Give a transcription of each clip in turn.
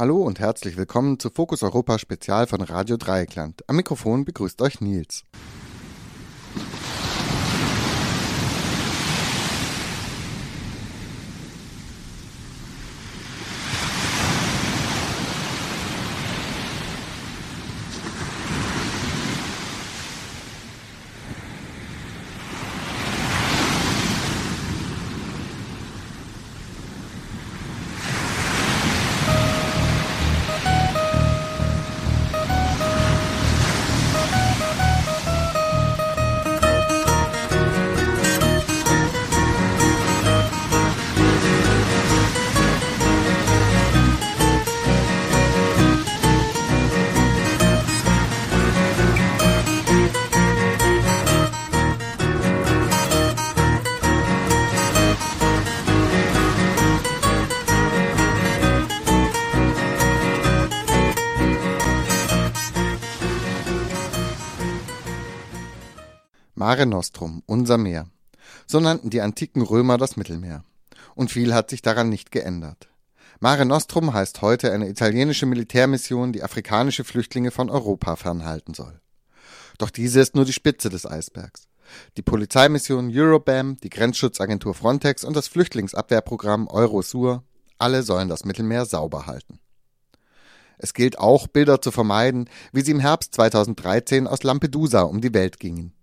Hallo und herzlich willkommen zu Fokus Europa Spezial von Radio Dreieckland. Am Mikrofon begrüßt euch Nils. Mare Nostrum, unser Meer. So nannten die antiken Römer das Mittelmeer. Und viel hat sich daran nicht geändert. Mare Nostrum heißt heute eine italienische Militärmission, die afrikanische Flüchtlinge von Europa fernhalten soll. Doch diese ist nur die Spitze des Eisbergs. Die Polizeimission Eurobam, die Grenzschutzagentur Frontex und das Flüchtlingsabwehrprogramm Eurosur, alle sollen das Mittelmeer sauber halten. Es gilt auch, Bilder zu vermeiden, wie sie im Herbst 2013 aus Lampedusa um die Welt gingen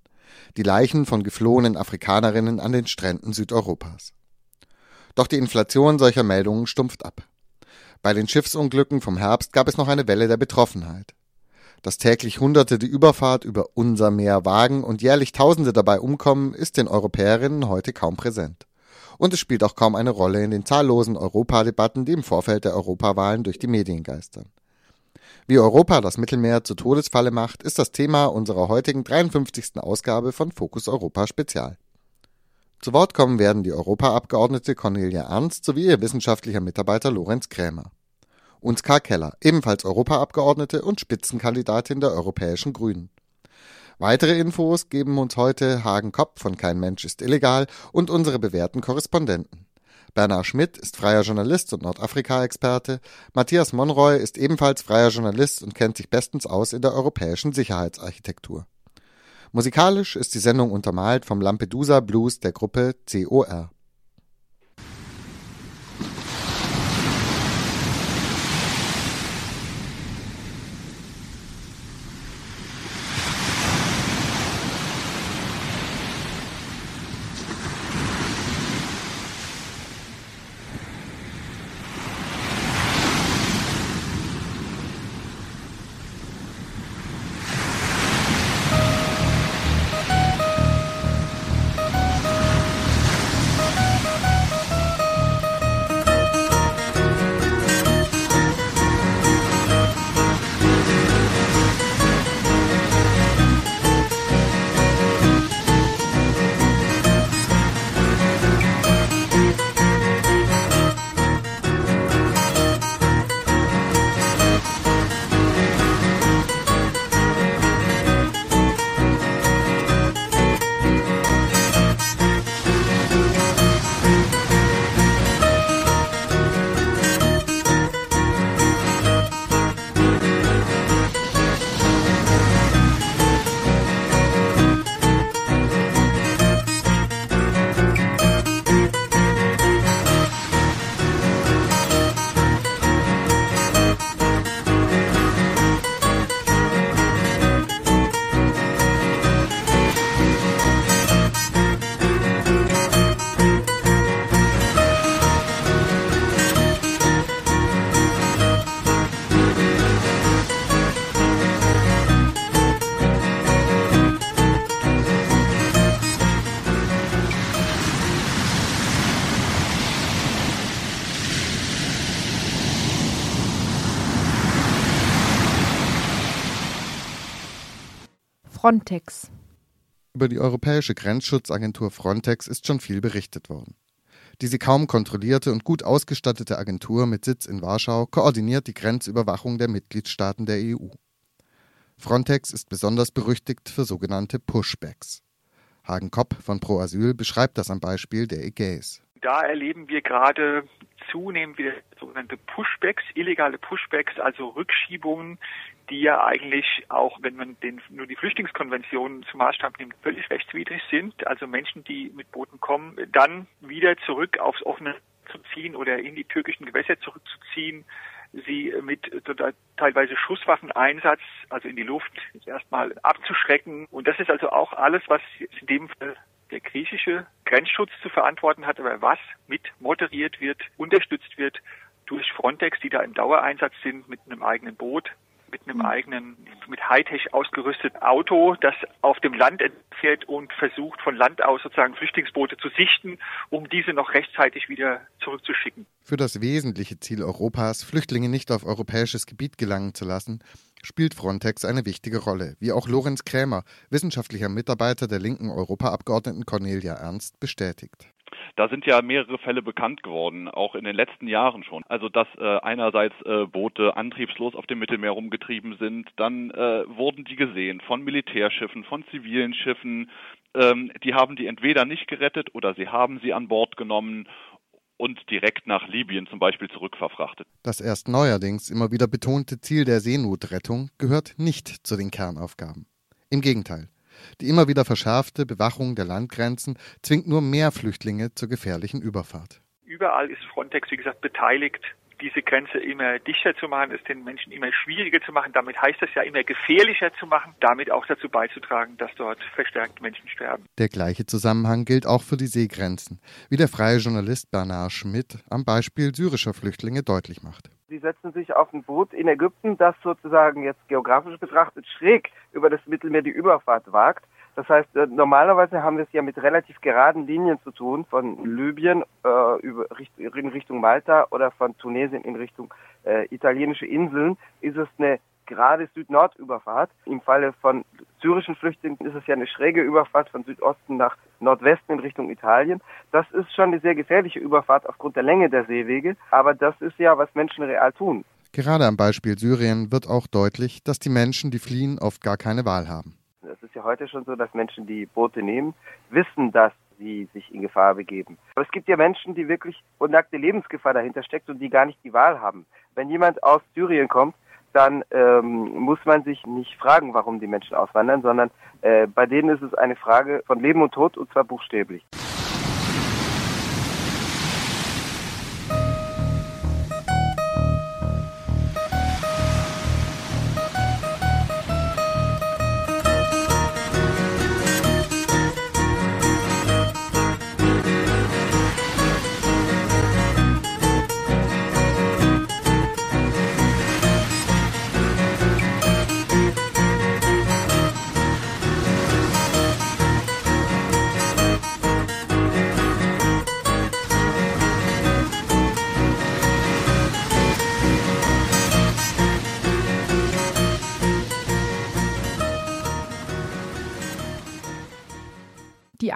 die Leichen von geflohenen Afrikanerinnen an den Stränden Südeuropas. Doch die Inflation solcher Meldungen stumpft ab. Bei den Schiffsunglücken vom Herbst gab es noch eine Welle der Betroffenheit. Dass täglich Hunderte die Überfahrt über unser Meer wagen und jährlich Tausende dabei umkommen, ist den Europäerinnen heute kaum präsent. Und es spielt auch kaum eine Rolle in den zahllosen Europadebatten, die im Vorfeld der Europawahlen durch die Medien geistern. Wie Europa das Mittelmeer zur Todesfalle macht, ist das Thema unserer heutigen 53. Ausgabe von Fokus Europa Spezial. Zu Wort kommen werden die Europaabgeordnete Cornelia Ernst sowie ihr wissenschaftlicher Mitarbeiter Lorenz Krämer. Und Karl Keller, ebenfalls Europaabgeordnete und Spitzenkandidatin der Europäischen Grünen. Weitere Infos geben uns heute Hagen Kopp von Kein Mensch ist illegal und unsere bewährten Korrespondenten. Bernhard Schmidt ist freier Journalist und Nordafrika-Experte. Matthias Monroy ist ebenfalls freier Journalist und kennt sich bestens aus in der europäischen Sicherheitsarchitektur. Musikalisch ist die Sendung untermalt vom Lampedusa Blues der Gruppe COR. Frontex. Über die europäische Grenzschutzagentur Frontex ist schon viel berichtet worden. Diese kaum kontrollierte und gut ausgestattete Agentur mit Sitz in Warschau koordiniert die Grenzüberwachung der Mitgliedstaaten der EU. Frontex ist besonders berüchtigt für sogenannte Pushbacks. Hagen Kopp von Pro Asyl beschreibt das am Beispiel der Ägäis. Da erleben wir gerade zunehmend wieder sogenannte Pushbacks, illegale Pushbacks, also Rückschiebungen, die ja eigentlich auch, wenn man den, nur die Flüchtlingskonvention zum Maßstab nimmt, völlig rechtswidrig sind. Also Menschen, die mit Booten kommen, dann wieder zurück aufs offene zu ziehen oder in die türkischen Gewässer zurückzuziehen, sie mit teilweise Schusswaffeneinsatz, also in die Luft, erstmal abzuschrecken. Und das ist also auch alles, was in dem Fall der griechische Grenzschutz zu verantworten hat, aber was mit moderiert wird, unterstützt wird durch Frontex, die da im Dauereinsatz sind mit einem eigenen Boot, mit einem eigenen, mit Hightech ausgerüsteten Auto, das auf dem Land fährt und versucht von Land aus sozusagen Flüchtlingsboote zu sichten, um diese noch rechtzeitig wieder zurückzuschicken. Für das wesentliche Ziel Europas, Flüchtlinge nicht auf europäisches Gebiet gelangen zu lassen, spielt Frontex eine wichtige Rolle, wie auch Lorenz Krämer, wissenschaftlicher Mitarbeiter der linken Europaabgeordneten Cornelia Ernst, bestätigt. Da sind ja mehrere Fälle bekannt geworden, auch in den letzten Jahren schon. Also dass äh, einerseits äh, Boote antriebslos auf dem Mittelmeer rumgetrieben sind, dann äh, wurden die gesehen von Militärschiffen, von zivilen Schiffen. Ähm, die haben die entweder nicht gerettet oder sie haben sie an Bord genommen und direkt nach Libyen zum Beispiel zurückverfrachtet. Das erst neuerdings immer wieder betonte Ziel der Seenotrettung gehört nicht zu den Kernaufgaben. Im Gegenteil. Die immer wieder verschärfte Bewachung der Landgrenzen zwingt nur mehr Flüchtlinge zur gefährlichen Überfahrt. Überall ist Frontex, wie gesagt, beteiligt diese Grenze immer dichter zu machen, es den Menschen immer schwieriger zu machen. Damit heißt es ja immer gefährlicher zu machen, damit auch dazu beizutragen, dass dort verstärkt Menschen sterben. Der gleiche Zusammenhang gilt auch für die Seegrenzen, wie der freie Journalist Bernard Schmidt am Beispiel syrischer Flüchtlinge deutlich macht. Sie setzen sich auf ein Boot in Ägypten, das sozusagen jetzt geografisch betrachtet schräg über das Mittelmeer die Überfahrt wagt. Das heißt, äh, normalerweise haben wir es ja mit relativ geraden Linien zu tun, von Libyen äh, über, in Richtung Malta oder von Tunesien in Richtung äh, italienische Inseln, ist es eine gerade Süd-Nord-Überfahrt. Im Falle von syrischen Flüchtlingen ist es ja eine schräge Überfahrt von Südosten nach Nordwesten in Richtung Italien. Das ist schon eine sehr gefährliche Überfahrt aufgrund der Länge der Seewege, aber das ist ja, was Menschen real tun. Gerade am Beispiel Syrien wird auch deutlich, dass die Menschen, die fliehen, oft gar keine Wahl haben. Es ist ja heute schon so, dass Menschen, die Boote nehmen, wissen, dass sie sich in Gefahr begeben. Aber es gibt ja Menschen, die wirklich unnackte Lebensgefahr dahinter steckt und die gar nicht die Wahl haben. Wenn jemand aus Syrien kommt, dann ähm, muss man sich nicht fragen, warum die Menschen auswandern, sondern äh, bei denen ist es eine Frage von Leben und Tod und zwar buchstäblich.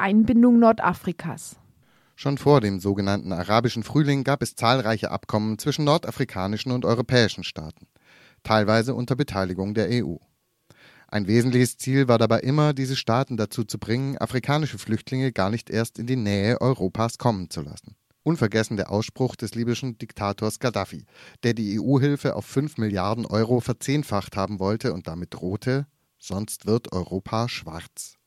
Einbindung Nordafrikas. Schon vor dem sogenannten arabischen Frühling gab es zahlreiche Abkommen zwischen nordafrikanischen und europäischen Staaten, teilweise unter Beteiligung der EU. Ein wesentliches Ziel war dabei immer, diese Staaten dazu zu bringen, afrikanische Flüchtlinge gar nicht erst in die Nähe Europas kommen zu lassen. Unvergessen der Ausspruch des libyschen Diktators Gaddafi, der die EU-Hilfe auf 5 Milliarden Euro verzehnfacht haben wollte und damit drohte, sonst wird Europa schwarz.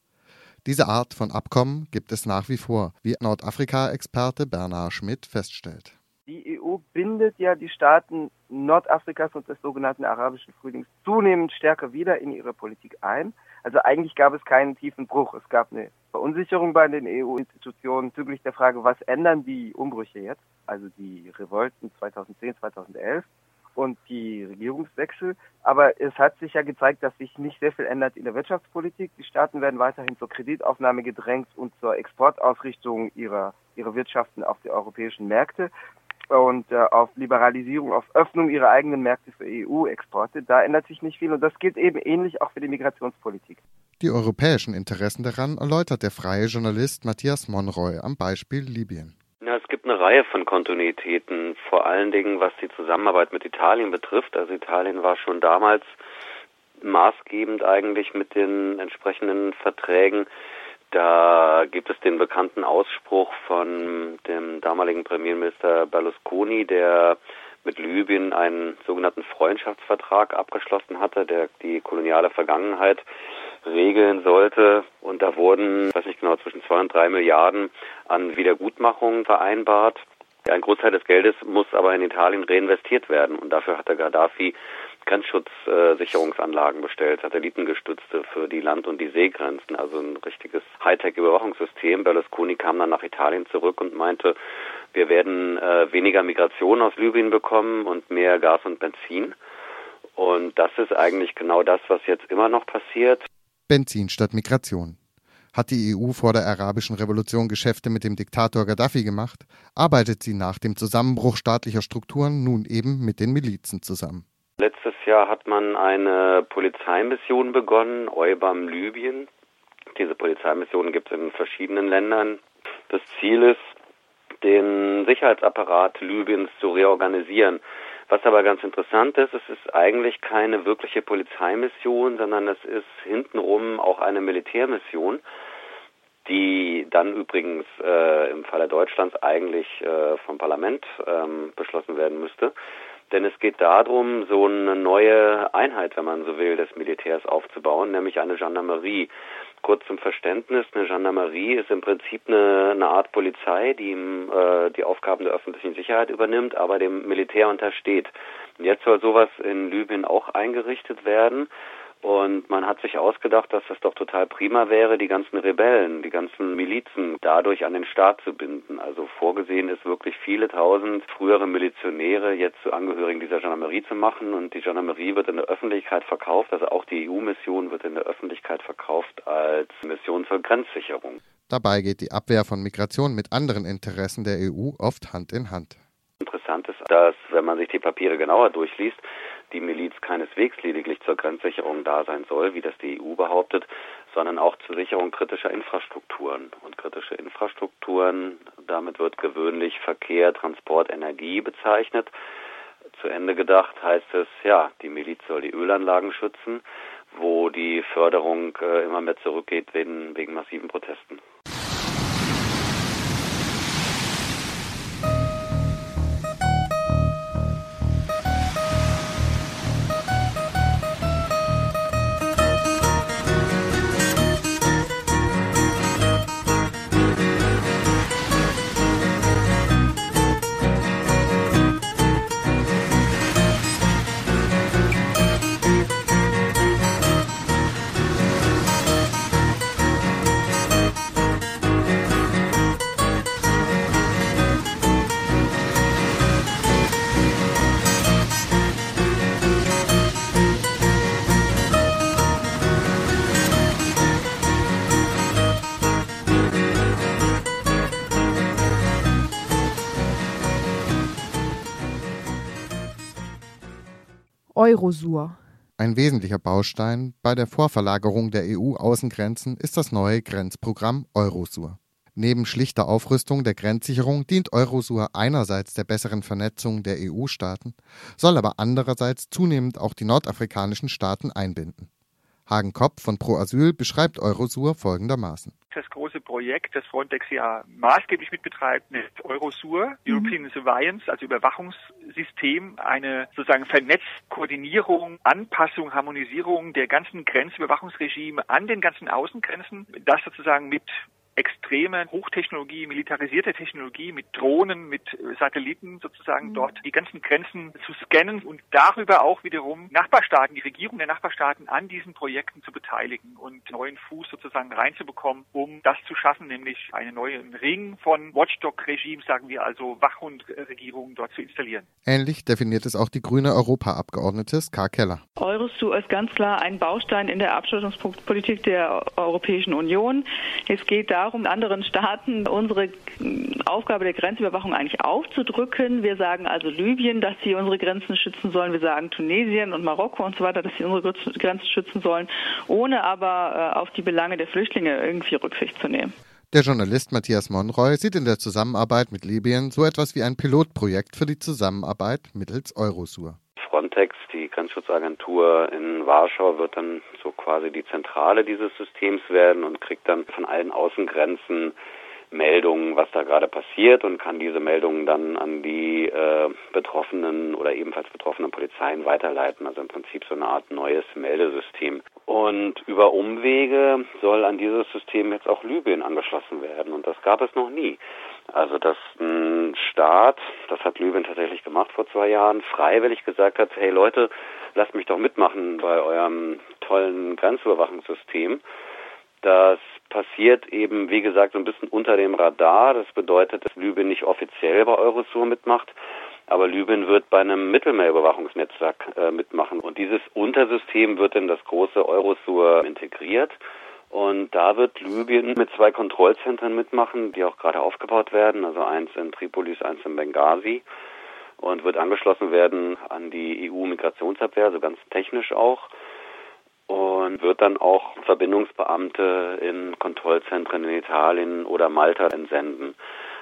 Diese Art von Abkommen gibt es nach wie vor, wie Nordafrika-Experte Bernard Schmidt feststellt. Die EU bindet ja die Staaten Nordafrikas und des sogenannten arabischen Frühlings zunehmend stärker wieder in ihre Politik ein. Also eigentlich gab es keinen tiefen Bruch. Es gab eine Verunsicherung bei den EU-Institutionen bezüglich der Frage, was ändern die Umbrüche jetzt, also die Revolten 2010, 2011 und die Regierungswechsel. Aber es hat sich ja gezeigt, dass sich nicht sehr viel ändert in der Wirtschaftspolitik. Die Staaten werden weiterhin zur Kreditaufnahme gedrängt und zur Exportausrichtung ihrer, ihrer Wirtschaften auf die europäischen Märkte und äh, auf Liberalisierung, auf Öffnung ihrer eigenen Märkte für EU-Exporte. Da ändert sich nicht viel und das gilt eben ähnlich auch für die Migrationspolitik. Die europäischen Interessen daran erläutert der freie Journalist Matthias Monroy am Beispiel Libyen. Es gibt eine Reihe von Kontinuitäten, vor allen Dingen was die Zusammenarbeit mit Italien betrifft. Also Italien war schon damals maßgebend eigentlich mit den entsprechenden Verträgen. Da gibt es den bekannten Ausspruch von dem damaligen Premierminister Berlusconi, der mit Libyen einen sogenannten Freundschaftsvertrag abgeschlossen hatte, der die koloniale Vergangenheit regeln sollte. Und da wurden, weiß nicht genau, zwischen zwei und drei Milliarden an Wiedergutmachungen vereinbart. Ein Großteil des Geldes muss aber in Italien reinvestiert werden. Und dafür hatte Gaddafi Grenzschutzsicherungsanlagen bestellt, satellitengestützte für die Land- und die Seegrenzen, also ein richtiges Hightech-Überwachungssystem. Berlusconi kam dann nach Italien zurück und meinte, wir werden äh, weniger Migration aus Libyen bekommen und mehr Gas und Benzin. Und das ist eigentlich genau das, was jetzt immer noch passiert. Benzin statt Migration. Hat die EU vor der arabischen Revolution Geschäfte mit dem Diktator Gaddafi gemacht, arbeitet sie nach dem Zusammenbruch staatlicher Strukturen nun eben mit den Milizen zusammen. Letztes Jahr hat man eine Polizeimission begonnen, EUBAM Libyen. Diese Polizeimissionen gibt es in verschiedenen Ländern. Das Ziel ist, den Sicherheitsapparat Libyens zu reorganisieren. Was aber ganz interessant ist, es ist eigentlich keine wirkliche Polizeimission, sondern es ist hintenrum auch eine Militärmission, die dann übrigens äh, im Falle Deutschlands eigentlich äh, vom Parlament ähm, beschlossen werden müsste. Denn es geht darum, so eine neue Einheit, wenn man so will, des Militärs aufzubauen, nämlich eine Gendarmerie. Kurz zum Verständnis, eine Gendarmerie ist im Prinzip eine, eine Art Polizei, die äh, die Aufgaben der öffentlichen Sicherheit übernimmt, aber dem Militär untersteht. Und jetzt soll sowas in Libyen auch eingerichtet werden. Und man hat sich ausgedacht, dass das doch total prima wäre, die ganzen Rebellen, die ganzen Milizen dadurch an den Staat zu binden. Also vorgesehen ist wirklich viele tausend frühere Milizionäre jetzt zu Angehörigen dieser Gendarmerie zu machen. Und die Gendarmerie wird in der Öffentlichkeit verkauft, also auch die EU-Mission wird in der Öffentlichkeit verkauft als Mission zur Grenzsicherung. Dabei geht die Abwehr von Migration mit anderen Interessen der EU oft Hand in Hand. Interessant ist, dass, wenn man sich die Papiere genauer durchliest, die Miliz keineswegs lediglich zur Grenzsicherung da sein soll, wie das die EU behauptet, sondern auch zur Sicherung kritischer Infrastrukturen. Und kritische Infrastrukturen, damit wird gewöhnlich Verkehr, Transport, Energie bezeichnet. Zu Ende gedacht heißt es, ja, die Miliz soll die Ölanlagen schützen, wo die Förderung äh, immer mehr zurückgeht wegen, wegen massiven Protesten. Eurosur. Ein wesentlicher Baustein bei der Vorverlagerung der EU-Außengrenzen ist das neue Grenzprogramm Eurosur. Neben schlichter Aufrüstung der Grenzsicherung dient Eurosur einerseits der besseren Vernetzung der EU-Staaten, soll aber andererseits zunehmend auch die nordafrikanischen Staaten einbinden. Hagen Kopp von Pro Asyl beschreibt Eurosur folgendermaßen. Das große Projekt, das Frontex ja maßgeblich mitbetreibt, nennt Eurosur, mhm. European Surveillance, also Überwachungssystem, eine sozusagen vernetzte Koordinierung, Anpassung, Harmonisierung der ganzen Grenzüberwachungsregime an den ganzen Außengrenzen, das sozusagen mit extreme Hochtechnologie, militarisierte Technologie mit Drohnen, mit Satelliten sozusagen mhm. dort die ganzen Grenzen zu scannen und darüber auch wiederum Nachbarstaaten, die Regierung der Nachbarstaaten an diesen Projekten zu beteiligen und neuen Fuß sozusagen reinzubekommen, um das zu schaffen, nämlich einen neuen Ring von Watchdog-Regimes, sagen wir also Wachhundregierungen dort zu installieren. Ähnlich definiert es auch die grüne Europaabgeordnete Ska Keller. Eurosur ist ganz klar ein Baustein in der Abschottungspolitik der Europäischen Union. Es geht darum, anderen Staaten unsere Aufgabe der Grenzüberwachung eigentlich aufzudrücken. Wir sagen also Libyen, dass sie unsere Grenzen schützen sollen. Wir sagen Tunesien und Marokko und so weiter, dass sie unsere Grenzen schützen sollen, ohne aber äh, auf die Belange der Flüchtlinge irgendwie Rücksicht zu nehmen. Der Journalist Matthias Monroy sieht in der Zusammenarbeit mit Libyen so etwas wie ein Pilotprojekt für die Zusammenarbeit mittels Eurosur. Frontex, die Grenzschutzagentur in Warschau, wird dann so quasi die Zentrale dieses Systems werden und kriegt dann von allen Außengrenzen Meldungen, was da gerade passiert und kann diese Meldungen dann an die äh, betroffenen oder ebenfalls betroffenen Polizeien weiterleiten. Also im Prinzip so eine Art neues Meldesystem. Und über Umwege soll an dieses System jetzt auch Libyen angeschlossen werden und das gab es noch nie. Also dass ein Staat, das hat Libyen tatsächlich gemacht vor zwei Jahren, freiwillig gesagt hat, hey Leute, lasst mich doch mitmachen bei eurem tollen Grenzüberwachungssystem. Das passiert eben, wie gesagt, so ein bisschen unter dem Radar. Das bedeutet, dass Libyen nicht offiziell bei Eurosur mitmacht, aber Libyen wird bei einem Mittelmeerüberwachungsnetzwerk äh, mitmachen. Und dieses Untersystem wird in das große Eurosur integriert. Und da wird Libyen mit zwei Kontrollzentren mitmachen, die auch gerade aufgebaut werden, also eins in Tripolis, eins in Benghazi und wird angeschlossen werden an die EU-Migrationsabwehr, also ganz technisch auch und wird dann auch Verbindungsbeamte in Kontrollzentren in Italien oder Malta entsenden.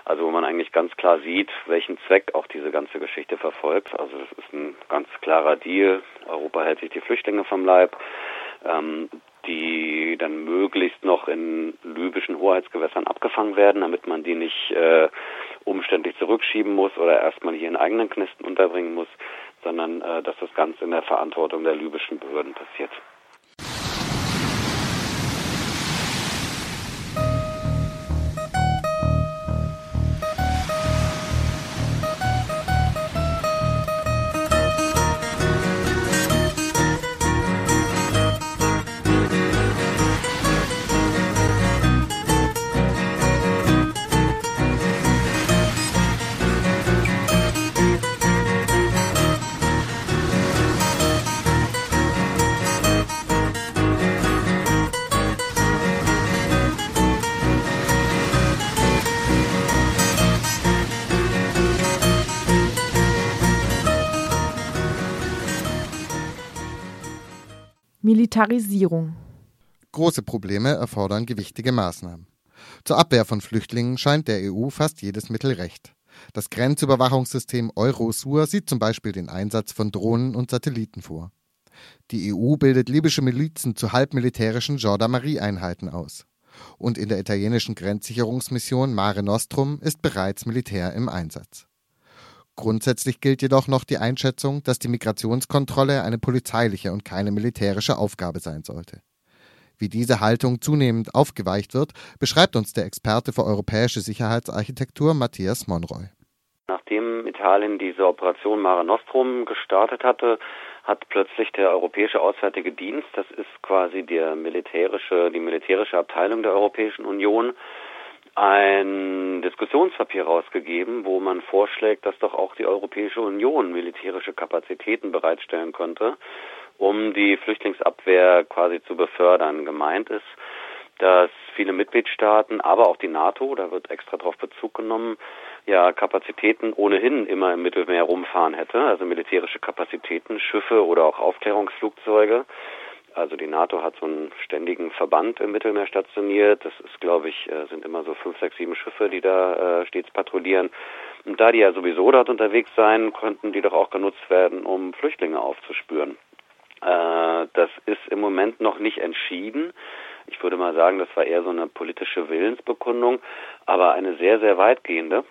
Also wo man eigentlich ganz klar sieht, welchen Zweck auch diese ganze Geschichte verfolgt. Also es ist ein ganz klarer Deal. Europa hält sich die Flüchtlinge vom Leib, ähm, die dann möglichst noch in libyschen Hoheitsgewässern abgefangen werden, damit man die nicht äh, umständlich zurückschieben muss oder erstmal hier in eigenen Knisten unterbringen muss, sondern äh, dass das Ganze in der Verantwortung der libyschen Behörden passiert. Militarisierung. Große Probleme erfordern gewichtige Maßnahmen. Zur Abwehr von Flüchtlingen scheint der EU fast jedes Mittel recht. Das Grenzüberwachungssystem Eurosur sieht zum Beispiel den Einsatz von Drohnen und Satelliten vor. Die EU bildet libysche Milizen zu halbmilitärischen Gendarmerieeinheiten aus. Und in der italienischen Grenzsicherungsmission Mare Nostrum ist bereits Militär im Einsatz. Grundsätzlich gilt jedoch noch die Einschätzung, dass die Migrationskontrolle eine polizeiliche und keine militärische Aufgabe sein sollte. Wie diese Haltung zunehmend aufgeweicht wird, beschreibt uns der Experte für europäische Sicherheitsarchitektur Matthias Monroy. Nachdem Italien diese Operation Mare Nostrum gestartet hatte, hat plötzlich der Europäische Auswärtige Dienst, das ist quasi der militärische, die militärische Abteilung der Europäischen Union, ein Diskussionspapier rausgegeben, wo man vorschlägt, dass doch auch die Europäische Union militärische Kapazitäten bereitstellen könnte, um die Flüchtlingsabwehr quasi zu befördern. Gemeint ist, dass viele Mitgliedstaaten, aber auch die NATO, da wird extra darauf Bezug genommen, ja Kapazitäten ohnehin immer im Mittelmeer rumfahren hätte, also militärische Kapazitäten, Schiffe oder auch Aufklärungsflugzeuge also die NATO hat so einen ständigen Verband im Mittelmeer stationiert. Das ist, glaube ich, äh, sind immer so fünf, sechs, sieben Schiffe, die da äh, stets patrouillieren. Und da die ja sowieso dort unterwegs sein, könnten die doch auch genutzt werden, um Flüchtlinge aufzuspüren. Äh, das ist im Moment noch nicht entschieden. Ich würde mal sagen, das war eher so eine politische Willensbekundung, aber eine sehr, sehr weitgehende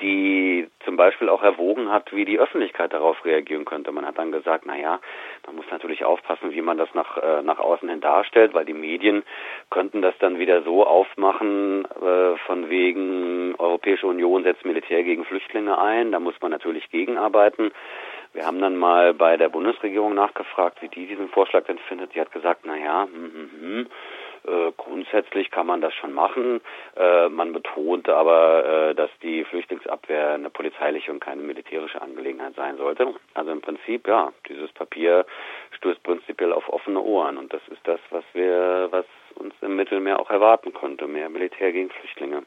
die zum Beispiel auch erwogen hat, wie die Öffentlichkeit darauf reagieren könnte. Man hat dann gesagt, na ja, man muss natürlich aufpassen, wie man das nach, äh, nach außen hin darstellt, weil die Medien könnten das dann wieder so aufmachen, äh, von wegen Europäische Union setzt Militär gegen Flüchtlinge ein, da muss man natürlich gegenarbeiten. Wir haben dann mal bei der Bundesregierung nachgefragt, wie die diesen Vorschlag denn findet. Sie hat gesagt, na ja, hm, hm, hm, äh, grundsätzlich kann man das schon machen. Äh, man betont aber, äh, dass die Flüchtlingsabwehr eine polizeiliche und keine militärische Angelegenheit sein sollte. Also im Prinzip, ja, dieses Papier stößt prinzipiell auf offene Ohren. Und das ist das, was wir, was uns im Mittelmeer auch erwarten konnte, mehr Militär gegen Flüchtlinge.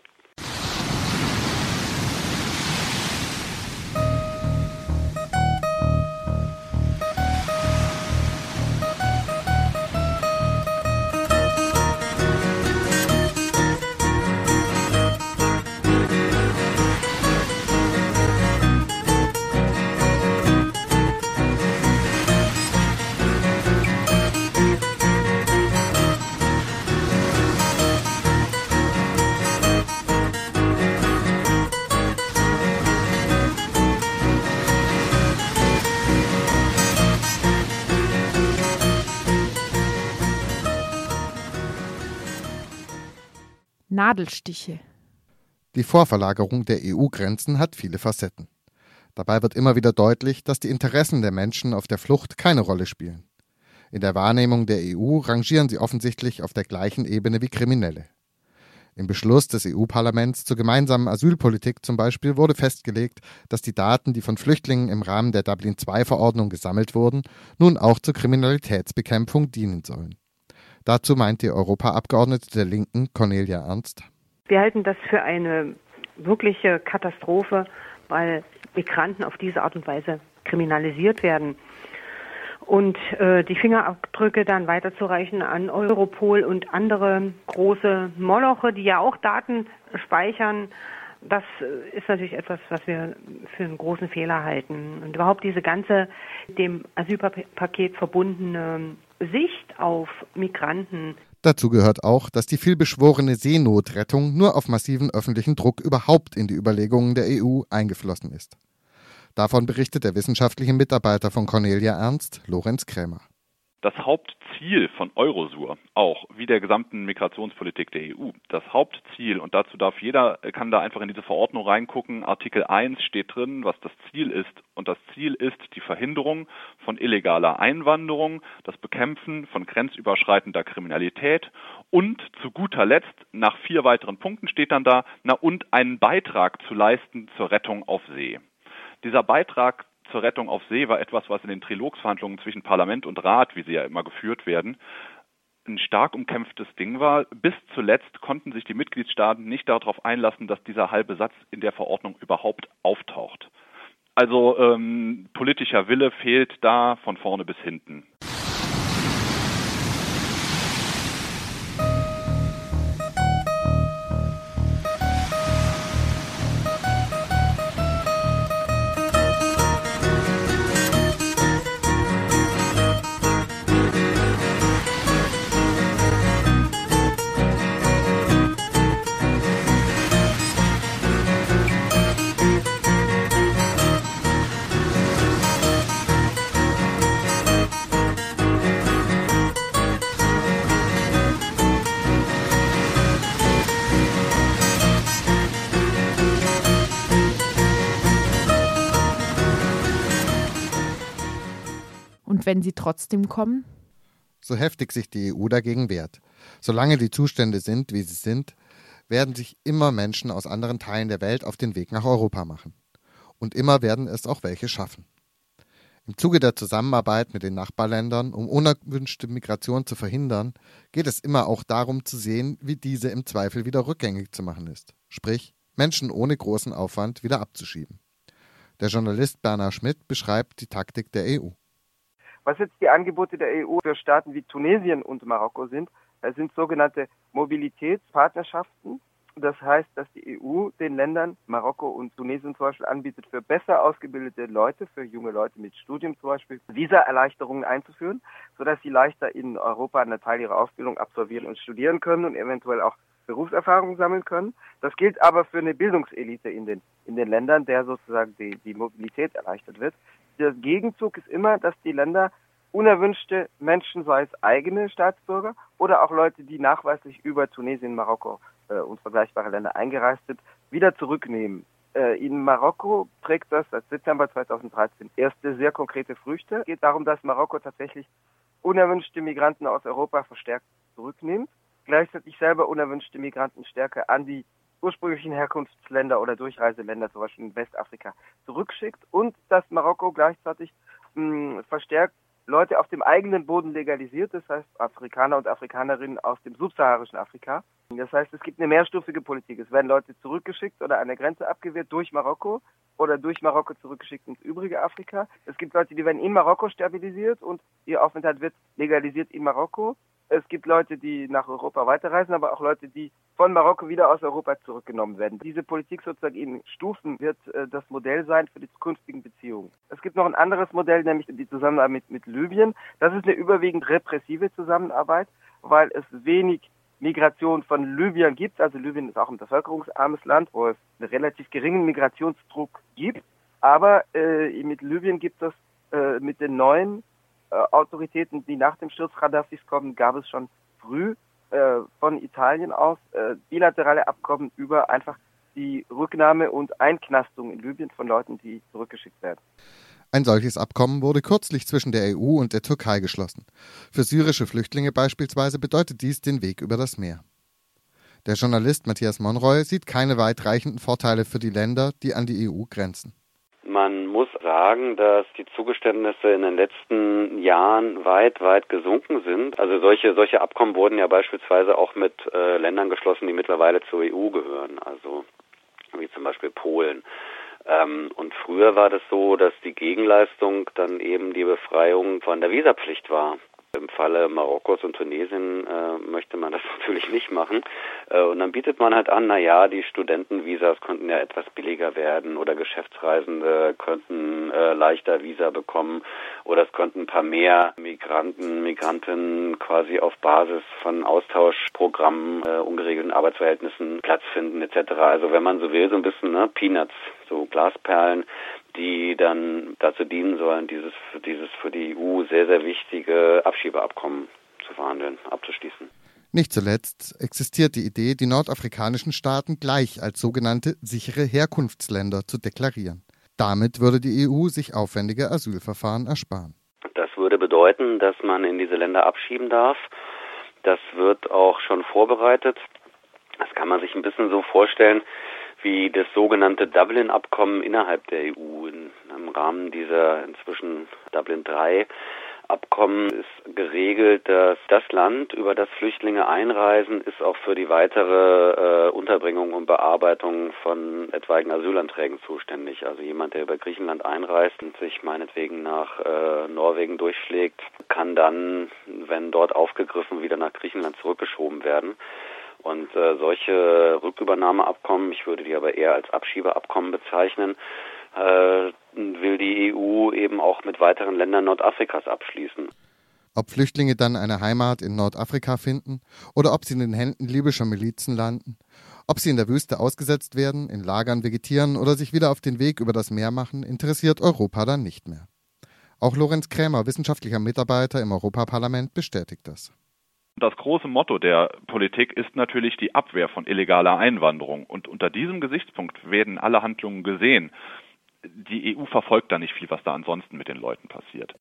Nadelstiche. Die Vorverlagerung der EU-Grenzen hat viele Facetten. Dabei wird immer wieder deutlich, dass die Interessen der Menschen auf der Flucht keine Rolle spielen. In der Wahrnehmung der EU rangieren sie offensichtlich auf der gleichen Ebene wie Kriminelle. Im Beschluss des EU-Parlaments zur gemeinsamen Asylpolitik zum Beispiel wurde festgelegt, dass die Daten, die von Flüchtlingen im Rahmen der Dublin-II-Verordnung gesammelt wurden, nun auch zur Kriminalitätsbekämpfung dienen sollen. Dazu meint die Europaabgeordnete der Linken Cornelia Ernst. Wir halten das für eine wirkliche Katastrophe, weil Migranten auf diese Art und Weise kriminalisiert werden. Und äh, die Fingerabdrücke dann weiterzureichen an Europol und andere große Moloche, die ja auch Daten speichern, das ist natürlich etwas, was wir für einen großen Fehler halten. Und überhaupt diese ganze dem Asylpaket verbundene Sicht auf Migranten. Dazu gehört auch, dass die vielbeschworene Seenotrettung nur auf massiven öffentlichen Druck überhaupt in die Überlegungen der EU eingeflossen ist. Davon berichtet der wissenschaftliche Mitarbeiter von Cornelia Ernst, Lorenz Krämer. Das Hauptziel von Eurosur, auch wie der gesamten Migrationspolitik der EU, das Hauptziel, und dazu darf jeder, kann da einfach in diese Verordnung reingucken, Artikel 1 steht drin, was das Ziel ist. Und das Ziel ist die Verhinderung von illegaler Einwanderung, das Bekämpfen von grenzüberschreitender Kriminalität und zu guter Letzt, nach vier weiteren Punkten steht dann da, na und einen Beitrag zu leisten zur Rettung auf See. Dieser Beitrag zur Rettung auf See war etwas, was in den Trilogsverhandlungen zwischen Parlament und Rat, wie sie ja immer geführt werden, ein stark umkämpftes Ding war. Bis zuletzt konnten sich die Mitgliedstaaten nicht darauf einlassen, dass dieser halbe Satz in der Verordnung überhaupt auftaucht. Also ähm, politischer Wille fehlt da von vorne bis hinten. Und wenn sie trotzdem kommen? So heftig sich die EU dagegen wehrt. Solange die Zustände sind, wie sie sind, werden sich immer Menschen aus anderen Teilen der Welt auf den Weg nach Europa machen. Und immer werden es auch welche schaffen. Im Zuge der Zusammenarbeit mit den Nachbarländern, um unerwünschte Migration zu verhindern, geht es immer auch darum zu sehen, wie diese im Zweifel wieder rückgängig zu machen ist. Sprich, Menschen ohne großen Aufwand wieder abzuschieben. Der Journalist Bernhard Schmidt beschreibt die Taktik der EU. Was jetzt die Angebote der EU für Staaten wie Tunesien und Marokko sind, das sind sogenannte Mobilitätspartnerschaften. Das heißt, dass die EU den Ländern Marokko und Tunesien zum Beispiel anbietet, für besser ausgebildete Leute, für junge Leute mit Studium zum Beispiel, Visa-Erleichterungen einzuführen, sodass sie leichter in Europa einen Teil ihrer Ausbildung absolvieren und studieren können und eventuell auch Berufserfahrung sammeln können. Das gilt aber für eine Bildungselite in den, in den Ländern, der sozusagen die, die Mobilität erleichtert wird. Der Gegenzug ist immer, dass die Länder unerwünschte Menschen, sei es eigene Staatsbürger oder auch Leute, die nachweislich über Tunesien, Marokko äh, und vergleichbare Länder eingereist sind, wieder zurücknehmen. Äh, in Marokko trägt das seit Dezember 2013 erste sehr konkrete Früchte. Es geht darum, dass Marokko tatsächlich unerwünschte Migranten aus Europa verstärkt zurücknimmt, gleichzeitig selber unerwünschte Migranten stärker an die ursprünglichen Herkunftsländer oder Durchreiseländer, zum Beispiel in Westafrika, zurückschickt und dass Marokko gleichzeitig mh, verstärkt Leute auf dem eigenen Boden legalisiert, das heißt Afrikaner und Afrikanerinnen aus dem subsaharischen Afrika. Das heißt, es gibt eine mehrstufige Politik. Es werden Leute zurückgeschickt oder an der Grenze abgewehrt durch Marokko oder durch Marokko zurückgeschickt ins übrige Afrika. Es gibt Leute, die werden in Marokko stabilisiert und ihr Aufenthalt wird legalisiert in Marokko. Es gibt Leute, die nach Europa weiterreisen, aber auch Leute, die von Marokko wieder aus Europa zurückgenommen werden. Diese Politik sozusagen in Stufen wird äh, das Modell sein für die zukünftigen Beziehungen. Es gibt noch ein anderes Modell, nämlich die Zusammenarbeit mit, mit Libyen. Das ist eine überwiegend repressive Zusammenarbeit, weil es wenig Migration von Libyen gibt. Also Libyen ist auch ein bevölkerungsarmes Land, wo es einen relativ geringen Migrationsdruck gibt. Aber äh, mit Libyen gibt es äh, mit den neuen Autoritäten, die nach dem Sturz Gaddafis kommen, gab es schon früh äh, von Italien aus äh, bilaterale Abkommen über einfach die Rücknahme und Einknastung in Libyen von Leuten, die zurückgeschickt werden. Ein solches Abkommen wurde kürzlich zwischen der EU und der Türkei geschlossen. Für syrische Flüchtlinge beispielsweise bedeutet dies den Weg über das Meer. Der Journalist Matthias Monroy sieht keine weitreichenden Vorteile für die Länder, die an die EU grenzen. Sagen, dass die Zugeständnisse in den letzten Jahren weit, weit gesunken sind. Also solche, solche Abkommen wurden ja beispielsweise auch mit äh, Ländern geschlossen, die mittlerweile zur EU gehören, also wie zum Beispiel Polen. Ähm, und früher war das so, dass die Gegenleistung dann eben die Befreiung von der Visapflicht war. Im Falle Marokkos und Tunesien äh, möchte man das natürlich nicht machen. Äh, und dann bietet man halt an, na ja, die Studentenvisas könnten ja etwas billiger werden oder Geschäftsreisende könnten äh, leichter Visa bekommen oder es könnten ein paar mehr Migranten, Migrantinnen quasi auf Basis von Austauschprogrammen, äh, ungeregelten Arbeitsverhältnissen Platz finden etc. Also wenn man so will, so ein bisschen ne, Peanuts, so Glasperlen, die dann dazu dienen sollen, dieses, dieses für die EU sehr, sehr wichtige Abschiebeabkommen zu verhandeln, abzuschließen. Nicht zuletzt existiert die Idee, die nordafrikanischen Staaten gleich als sogenannte sichere Herkunftsländer zu deklarieren. Damit würde die EU sich aufwendige Asylverfahren ersparen. Das würde bedeuten, dass man in diese Länder abschieben darf. Das wird auch schon vorbereitet. Das kann man sich ein bisschen so vorstellen, wie das sogenannte Dublin-Abkommen innerhalb der EU. Im Rahmen dieser inzwischen Dublin III Abkommen ist geregelt, dass das Land, über das Flüchtlinge einreisen, ist auch für die weitere äh, Unterbringung und Bearbeitung von etwaigen Asylanträgen zuständig. Also jemand, der über Griechenland einreist und sich meinetwegen nach äh, Norwegen durchschlägt, kann dann, wenn dort aufgegriffen, wieder nach Griechenland zurückgeschoben werden. Und äh, solche Rückübernahmeabkommen, ich würde die aber eher als Abschiebeabkommen bezeichnen, äh, will die EU eben auch mit weiteren Ländern Nordafrikas abschließen. Ob Flüchtlinge dann eine Heimat in Nordafrika finden oder ob sie in den Händen libyscher Milizen landen, ob sie in der Wüste ausgesetzt werden, in Lagern vegetieren oder sich wieder auf den Weg über das Meer machen, interessiert Europa dann nicht mehr. Auch Lorenz Krämer, wissenschaftlicher Mitarbeiter im Europaparlament, bestätigt das. Das große Motto der Politik ist natürlich die Abwehr von illegaler Einwanderung. Und unter diesem Gesichtspunkt werden alle Handlungen gesehen. Die EU verfolgt da nicht viel, was da ansonsten mit den Leuten passiert.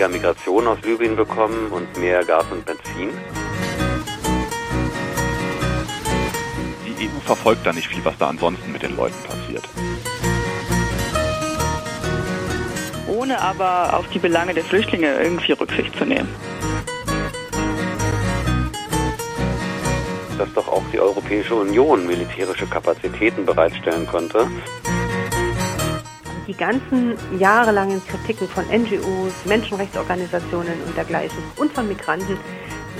Weniger Migration aus Libyen bekommen und mehr Gas und Benzin. Die EU verfolgt da nicht viel, was da ansonsten mit den Leuten passiert. Ohne aber auf die Belange der Flüchtlinge irgendwie Rücksicht zu nehmen. Dass doch auch die Europäische Union militärische Kapazitäten bereitstellen konnte die ganzen jahrelangen Kritiken von NGOs, Menschenrechtsorganisationen und dergleichen und von Migranten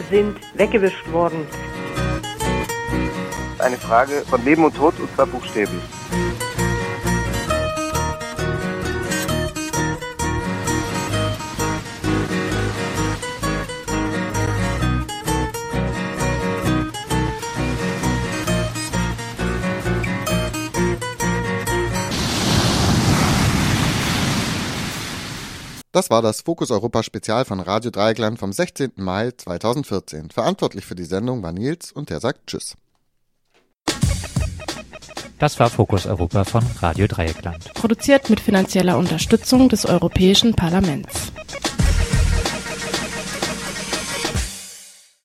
sind weggewischt worden. Eine Frage von Leben und Tod und zwar buchstäblich. Das war das Fokus Europa Spezial von Radio Dreieckland vom 16. Mai 2014. Verantwortlich für die Sendung war Nils und der sagt Tschüss. Das war Fokus Europa von Radio Dreieckland. Produziert mit finanzieller Unterstützung des Europäischen Parlaments.